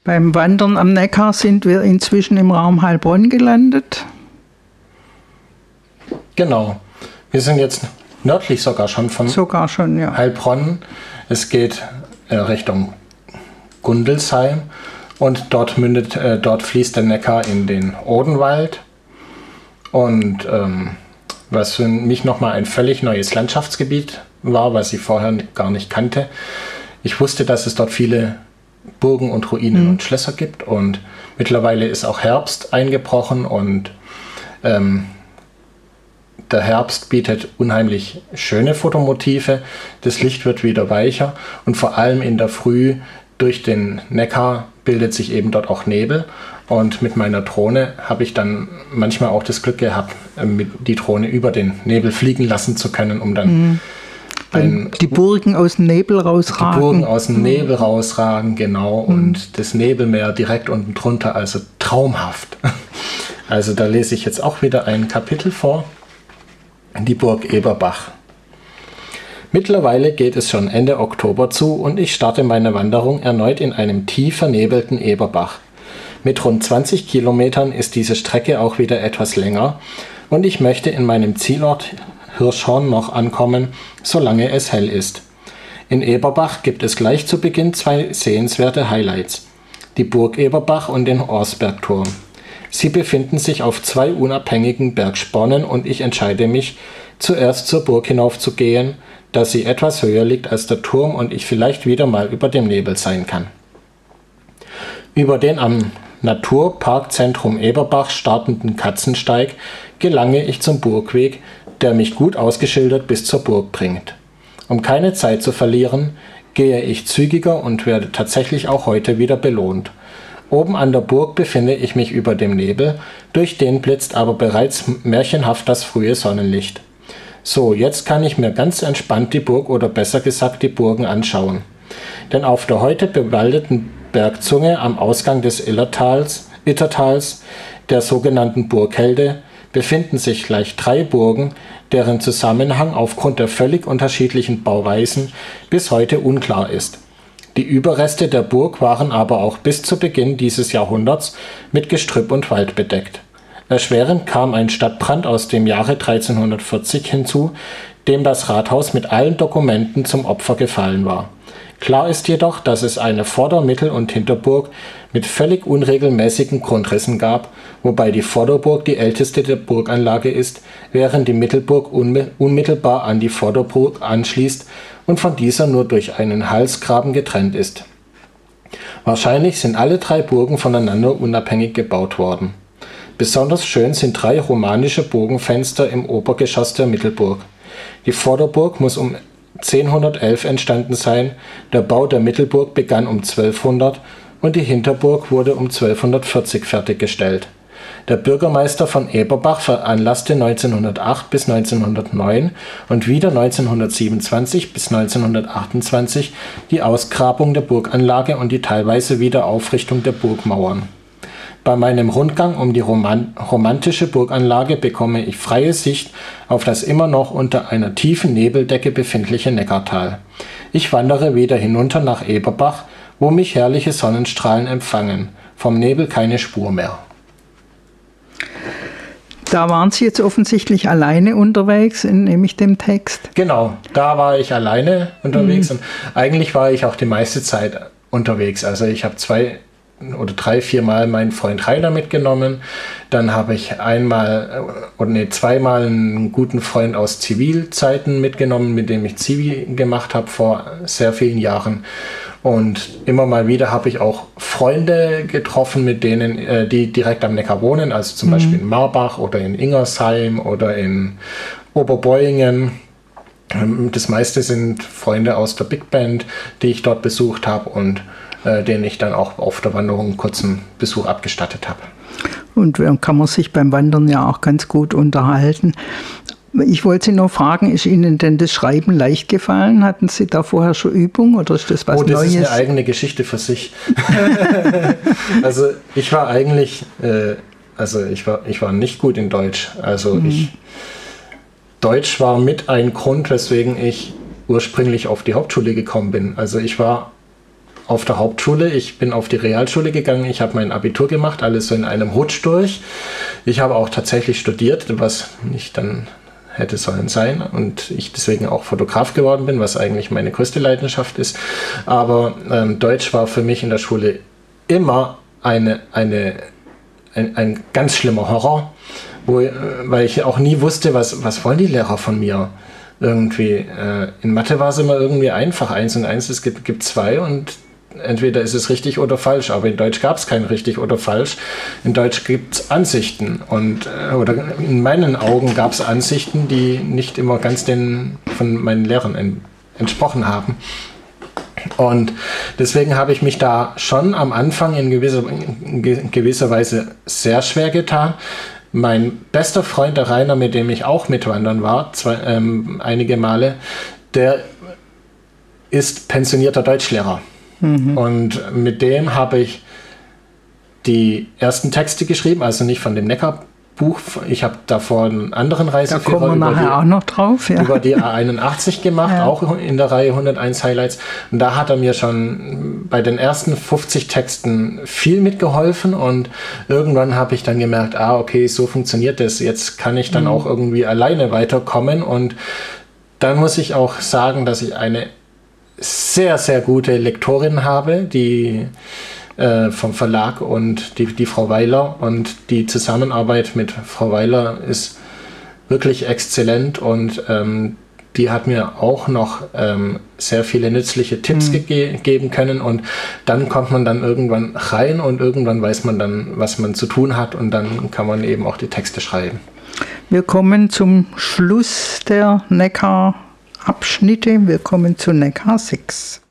A: Beim Wandern am Neckar sind wir inzwischen im Raum Heilbronn gelandet.
B: Genau. Wir sind jetzt nördlich sogar schon von
A: sogar schon, ja.
B: Heilbronn. Es geht äh, Richtung Gundelsheim und dort mündet, äh, dort fließt der Neckar in den Odenwald. Und ähm, was für mich nochmal ein völlig neues Landschaftsgebiet war, was ich vorher gar nicht kannte. Ich wusste, dass es dort viele Burgen und Ruinen mhm. und Schlösser gibt. Und mittlerweile ist auch Herbst eingebrochen und ähm, der Herbst bietet unheimlich schöne Fotomotive, das Licht wird wieder weicher und vor allem in der Früh durch den Neckar bildet sich eben dort auch Nebel. Und mit meiner Drohne habe ich dann manchmal auch das Glück gehabt, ähm, die Drohne über den Nebel fliegen lassen zu können, um dann mhm
A: ein, die Burgen aus dem Nebel rausragen.
B: Die Burgen aus dem Nebel rausragen, genau. Mhm. Und das Nebelmeer direkt unten drunter, also traumhaft. Also da lese ich jetzt auch wieder ein Kapitel vor. Die Burg Eberbach. Mittlerweile geht es schon Ende Oktober zu und ich starte meine Wanderung erneut in einem tief vernebelten Eberbach. Mit rund 20 Kilometern ist diese Strecke auch wieder etwas länger und ich möchte in meinem Zielort Hirschhorn noch ankommen, solange es hell ist. In Eberbach gibt es gleich zu Beginn zwei sehenswerte Highlights. Die Burg Eberbach und den Orsbergturm. Sie befinden sich auf zwei unabhängigen Bergspornen und ich entscheide mich, zuerst zur Burg hinaufzugehen, da sie etwas höher liegt als der Turm und ich vielleicht wieder mal über dem Nebel sein kann. Über den am Naturparkzentrum Eberbach startenden Katzensteig gelange ich zum Burgweg, der mich gut ausgeschildert bis zur Burg bringt. Um keine Zeit zu verlieren, gehe ich zügiger und werde tatsächlich auch heute wieder belohnt. Oben an der Burg befinde ich mich über dem Nebel, durch den blitzt aber bereits märchenhaft das frühe Sonnenlicht. So, jetzt kann ich mir ganz entspannt die Burg oder besser gesagt die Burgen anschauen. Denn auf der heute bewaldeten Bergzunge am Ausgang des Illertals, Ittertals, der sogenannten Burghelde, befinden sich gleich drei Burgen, deren Zusammenhang aufgrund der völlig unterschiedlichen Bauweisen bis heute unklar ist. Die Überreste der Burg waren aber auch bis zu Beginn dieses Jahrhunderts mit Gestrüpp und Wald bedeckt. Erschwerend kam ein Stadtbrand aus dem Jahre 1340 hinzu, dem das Rathaus mit allen Dokumenten zum Opfer gefallen war Klar ist jedoch, dass es eine Vorder-, Mittel- und Hinterburg mit völlig unregelmäßigen Grundrissen gab, wobei die Vorderburg die älteste der Burganlage ist, während die Mittelburg unmittelbar an die Vorderburg anschließt und von dieser nur durch einen Halsgraben getrennt ist. Wahrscheinlich sind alle drei Burgen voneinander unabhängig gebaut worden. Besonders schön sind drei romanische Bogenfenster im Obergeschoss der Mittelburg. Die Vorderburg muss um 1011 entstanden sein, der Bau der Mittelburg begann um 1200 und die Hinterburg wurde um 1240 fertiggestellt. Der Bürgermeister von Eberbach veranlasste 1908 bis 1909 und wieder 1927 bis 1928 die Ausgrabung der Burganlage und die teilweise Wiederaufrichtung der Burgmauern bei meinem Rundgang um die romantische Burganlage bekomme ich freie Sicht auf das immer noch unter einer tiefen Nebeldecke befindliche Neckartal. Ich wandere wieder hinunter nach Eberbach, wo mich herrliche Sonnenstrahlen empfangen. Vom Nebel keine Spur mehr.
A: Da waren Sie jetzt offensichtlich alleine unterwegs, nehme ich dem Text.
B: Genau, da war ich alleine unterwegs mhm. und eigentlich war ich auch die meiste Zeit unterwegs. Also ich habe zwei oder drei, vier Mal meinen Freund Rainer mitgenommen. Dann habe ich einmal äh, oder nee, zweimal einen guten Freund aus Zivilzeiten mitgenommen, mit dem ich Zivi gemacht habe vor sehr vielen Jahren. Und immer mal wieder habe ich auch Freunde getroffen, mit denen, äh, die direkt am Neckar wohnen, also zum mhm. Beispiel in Marbach oder in Ingersheim oder in Oberbeuingen. Ähm, das meiste sind Freunde aus der Big Band, die ich dort besucht habe und äh, den ich dann auch auf der Wanderung einen kurzen Besuch abgestattet habe.
A: Und kann man sich beim Wandern ja auch ganz gut unterhalten. Ich wollte Sie noch fragen, ist Ihnen denn das Schreiben leicht gefallen? Hatten Sie da vorher schon Übung oder ist das was
B: oh, das
A: Neues?
B: ist eine eigene Geschichte für sich. also ich war eigentlich, äh, also ich war, ich war nicht gut in Deutsch. Also mhm. ich, Deutsch war mit ein Grund, weswegen ich ursprünglich auf die Hauptschule gekommen bin. Also ich war auf der Hauptschule, ich bin auf die Realschule gegangen, ich habe mein Abitur gemacht, alles so in einem Rutsch durch. Ich habe auch tatsächlich studiert, was nicht dann hätte sollen sein und ich deswegen auch Fotograf geworden bin, was eigentlich meine größte Leidenschaft ist. Aber ähm, Deutsch war für mich in der Schule immer eine, eine, ein, ein ganz schlimmer Horror, wo, äh, weil ich auch nie wusste, was, was wollen die Lehrer von mir irgendwie. Äh, in Mathe war es immer irgendwie einfach, eins und eins, es gibt, gibt zwei und entweder ist es richtig oder falsch, aber in Deutsch gab es kein richtig oder falsch. In Deutsch gibt es Ansichten und äh, oder in meinen Augen gab es Ansichten, die nicht immer ganz den von meinen Lehrern en, entsprochen haben. Und deswegen habe ich mich da schon am Anfang in gewisser, in gewisser Weise sehr schwer getan. Mein bester Freund, der Rainer, mit dem ich auch mitwandern war, zwei, ähm, einige Male, der ist pensionierter Deutschlehrer. Mhm. Und mit dem habe ich die ersten Texte geschrieben, also nicht von dem Neckar Buch. Ich habe davor einen anderen Reiseführer
A: da kommen wir nachher die, auch noch drauf,
B: ja. über die A81 gemacht, ja. auch in der Reihe 101 Highlights. Und da hat er mir schon bei den ersten 50 Texten viel mitgeholfen und irgendwann habe ich dann gemerkt, ah, okay, so funktioniert das. Jetzt kann ich dann mhm. auch irgendwie alleine weiterkommen und dann muss ich auch sagen, dass ich eine sehr, sehr gute Lektorin habe, die äh, vom Verlag und die, die Frau Weiler. Und die Zusammenarbeit mit Frau Weiler ist wirklich exzellent und ähm, die hat mir auch noch ähm, sehr viele nützliche Tipps mhm. ge geben können und dann kommt man dann irgendwann rein und irgendwann weiß man dann, was man zu tun hat und dann kann man eben auch die Texte schreiben.
A: Wir kommen zum Schluss der Neckar Abschnitte. Wir kommen zu Neckar 6.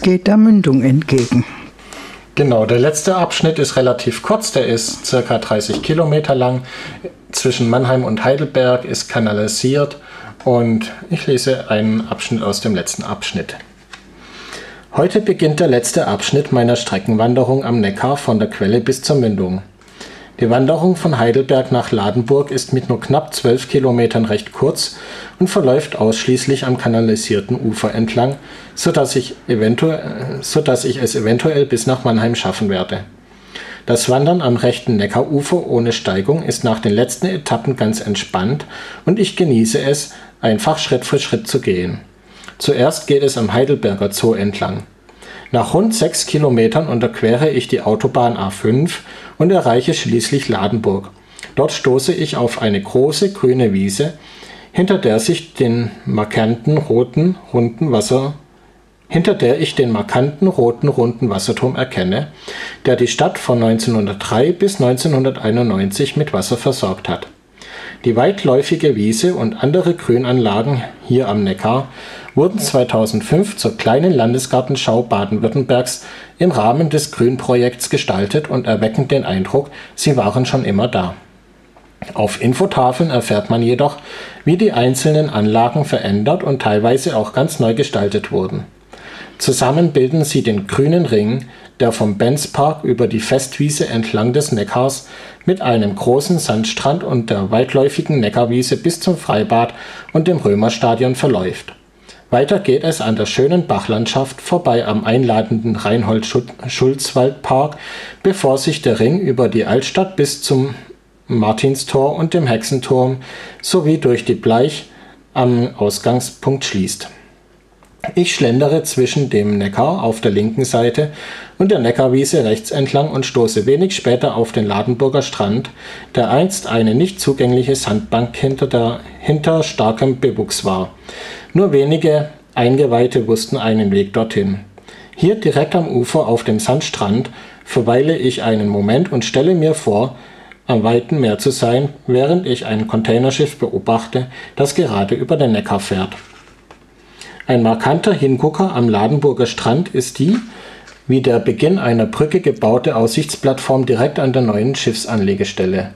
A: geht der Mündung entgegen.
B: Genau, der letzte Abschnitt ist relativ kurz, der ist circa 30 Kilometer lang. Zwischen Mannheim und Heidelberg ist kanalisiert und ich lese einen Abschnitt aus dem letzten Abschnitt. Heute beginnt der letzte Abschnitt meiner Streckenwanderung am Neckar von der Quelle bis zur Mündung. Die Wanderung von Heidelberg nach Ladenburg ist mit nur knapp 12 Kilometern recht kurz und verläuft ausschließlich am kanalisierten Ufer entlang, eventuell, sodass ich es eventuell bis nach Mannheim schaffen werde. Das Wandern am rechten Neckarufer ohne Steigung ist nach den letzten Etappen ganz entspannt und ich genieße es, einfach Schritt für Schritt zu gehen. Zuerst geht es am Heidelberger Zoo entlang. Nach rund sechs Kilometern unterquere ich die Autobahn A5 und erreiche schließlich Ladenburg. Dort stoße ich auf eine große grüne Wiese, hinter der sich den markanten roten runden Wasser hinter der ich den markanten roten runden Wasserturm erkenne, der die Stadt von 1903 bis 1991 mit Wasser versorgt hat. Die weitläufige Wiese und andere Grünanlagen hier am Neckar wurden 2005 zur kleinen Landesgartenschau Baden-Württembergs im Rahmen des Grünprojekts gestaltet und erwecken den Eindruck, sie waren schon immer da. Auf Infotafeln erfährt man jedoch, wie die einzelnen Anlagen verändert und teilweise auch ganz neu gestaltet wurden. Zusammen bilden sie den Grünen Ring, der vom Benzpark über die Festwiese entlang des Neckars mit einem großen Sandstrand und der weitläufigen Neckarwiese bis zum Freibad und dem Römerstadion verläuft. Weiter geht es an der schönen Bachlandschaft vorbei am einladenden Reinhold-Schulzwald-Park, bevor sich der Ring über die Altstadt bis zum Martinstor und dem Hexenturm sowie durch die Bleich am Ausgangspunkt schließt. Ich schlendere zwischen dem Neckar auf der linken Seite und der Neckarwiese rechts entlang und stoße wenig später auf den Ladenburger Strand, der einst eine nicht zugängliche Sandbank hinter, der, hinter starkem Bewuchs war. Nur wenige Eingeweihte wussten einen Weg dorthin. Hier direkt am Ufer auf dem Sandstrand verweile ich einen Moment und stelle mir vor, am weiten Meer zu sein, während ich ein Containerschiff beobachte, das gerade über den Neckar fährt. Ein markanter Hingucker am Ladenburger Strand ist die wie der Beginn einer Brücke gebaute Aussichtsplattform direkt an der neuen Schiffsanlegestelle.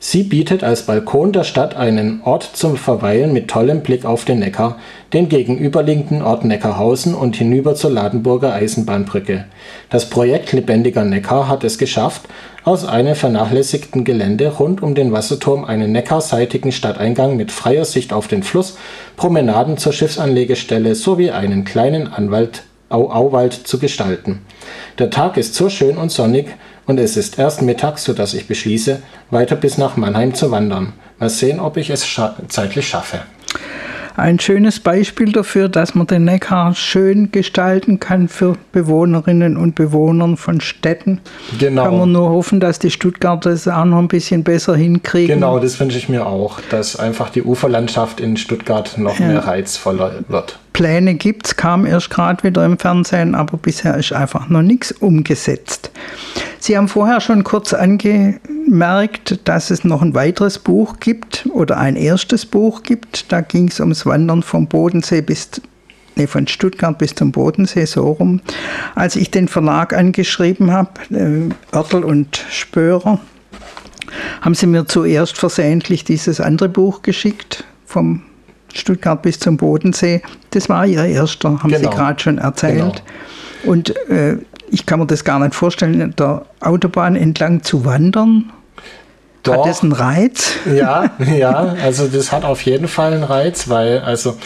B: Sie bietet als Balkon der Stadt einen Ort zum Verweilen mit tollem Blick auf den Neckar, den gegenüberliegenden Ort Neckarhausen und hinüber zur Ladenburger Eisenbahnbrücke. Das Projekt Lebendiger Neckar hat es geschafft, aus einem vernachlässigten Gelände rund um den Wasserturm einen neckarseitigen Stadteingang mit freier Sicht auf den Fluss, Promenaden zur Schiffsanlegestelle sowie einen kleinen Anwalt, Au Auwald zu gestalten. Der Tag ist so schön und sonnig und es ist erst Mittag, sodass ich beschließe, weiter bis nach Mannheim zu wandern. Mal sehen, ob ich es scha zeitlich schaffe.
A: Ein schönes Beispiel dafür, dass man den Neckar schön gestalten kann für Bewohnerinnen und Bewohner von Städten. Genau. Kann man nur hoffen, dass die Stuttgarter es auch noch ein bisschen besser hinkriegen.
B: Genau, das wünsche ich mir auch, dass einfach die Uferlandschaft in Stuttgart noch ja. mehr reizvoller wird.
A: Pläne gibt es, kam erst gerade wieder im Fernsehen, aber bisher ist einfach noch nichts umgesetzt. Sie haben vorher schon kurz angemerkt, dass es noch ein weiteres Buch gibt oder ein erstes Buch gibt. Da ging es ums Wandern vom Bodensee bis nee, von Stuttgart bis zum Bodensee, so rum. Als ich den Verlag angeschrieben habe, äh, Oertel und Spörer, haben sie mir zuerst versehentlich dieses andere Buch geschickt, vom Stuttgart bis zum Bodensee. Das war ihr erster, haben genau. Sie gerade schon erzählt. Genau. Und äh, ich kann mir das gar nicht vorstellen, der Autobahn entlang zu wandern. Doch. Hat das einen Reiz?
B: Ja, ja, also das hat auf jeden Fall einen Reiz, weil, also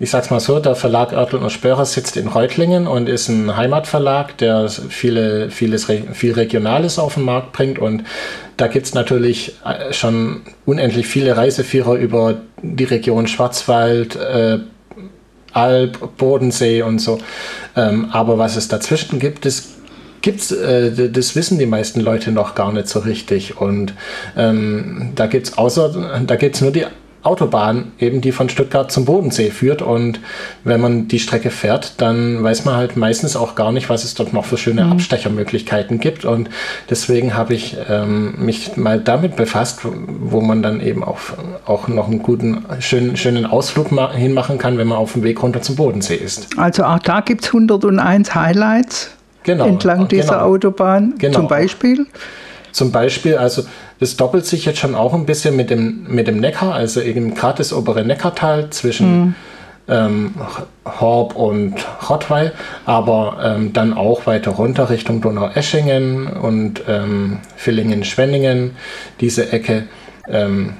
B: ich sag's mal so, der Verlag Oertel und Spörer sitzt in Reutlingen und ist ein Heimatverlag, der viele, vieles, viel Regionales auf den Markt bringt und da gibt es natürlich äh, schon unendlich viele Reiseführer über die Region Schwarzwald, äh, Alp, Bodensee und so. Ähm, aber was es dazwischen gibt, das gibt's, äh, das wissen die meisten Leute noch gar nicht so richtig. Und ähm, da gibt es außer, da gibt nur die Autobahn, eben die von Stuttgart zum Bodensee führt. Und wenn man die Strecke fährt, dann weiß man halt meistens auch gar nicht, was es dort noch für schöne mhm. Abstechermöglichkeiten gibt. Und deswegen habe ich ähm, mich mal damit befasst, wo man dann eben auch, auch noch einen guten, schönen, schönen Ausflug hinmachen kann, wenn man auf dem Weg runter zum Bodensee ist.
A: Also auch da gibt es 101 Highlights genau, entlang dieser genau, Autobahn genau. zum Beispiel.
B: Zum Beispiel, also das doppelt sich jetzt schon auch ein bisschen mit dem, mit dem Neckar, also eben gerade das obere Neckartal zwischen mhm. ähm, Horb und Rottweil, aber ähm, dann auch weiter runter Richtung Donau-Eschingen und ähm, Villingen-Schwenningen, diese Ecke, ähm,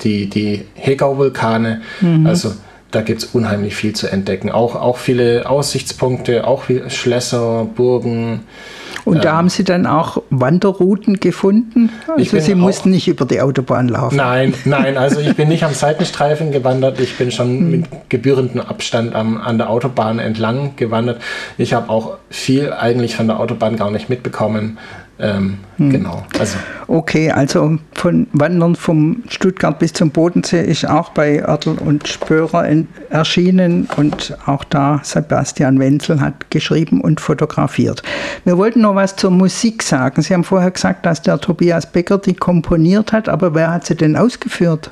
B: die, die Hegau-Vulkane, mhm. also da gibt es unheimlich viel zu entdecken. Auch, auch viele Aussichtspunkte, auch wie Schlösser, Burgen,
A: Und ähm, da haben Sie dann auch Wanderrouten gefunden? Also Sie mussten nicht über die Autobahn laufen?
B: Nein, nein, also ich bin nicht am Seitenstreifen gewandert, ich bin schon hm. mit gebührendem Abstand am, an der Autobahn entlang gewandert. Ich habe auch viel eigentlich von der Autobahn gar nicht mitbekommen. Ähm, hm. Genau.
A: Also. Okay, also von Wandern vom Stuttgart bis zum Bodensee ist auch bei Oertel und Spörer in, erschienen und auch da Sebastian Wenzel hat geschrieben und fotografiert. Wir wollten noch was zur Musik sagen. Sie haben vorher gesagt, dass der Tobias Becker die komponiert hat, aber wer hat sie denn ausgeführt?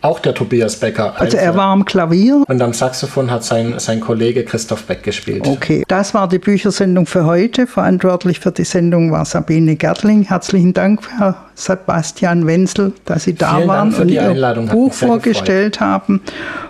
B: Auch der Tobias Becker.
A: Also er war am Klavier.
B: Und am Saxophon hat sein, sein Kollege Christoph Beck gespielt.
A: Okay, das war die Büchersendung für heute. Verantwortlich für die Sendung war Sabine Gertling. Herzlichen Dank, Herr Sebastian Wenzel, dass Sie da Vielen waren und Ihr Buch vorgestellt haben.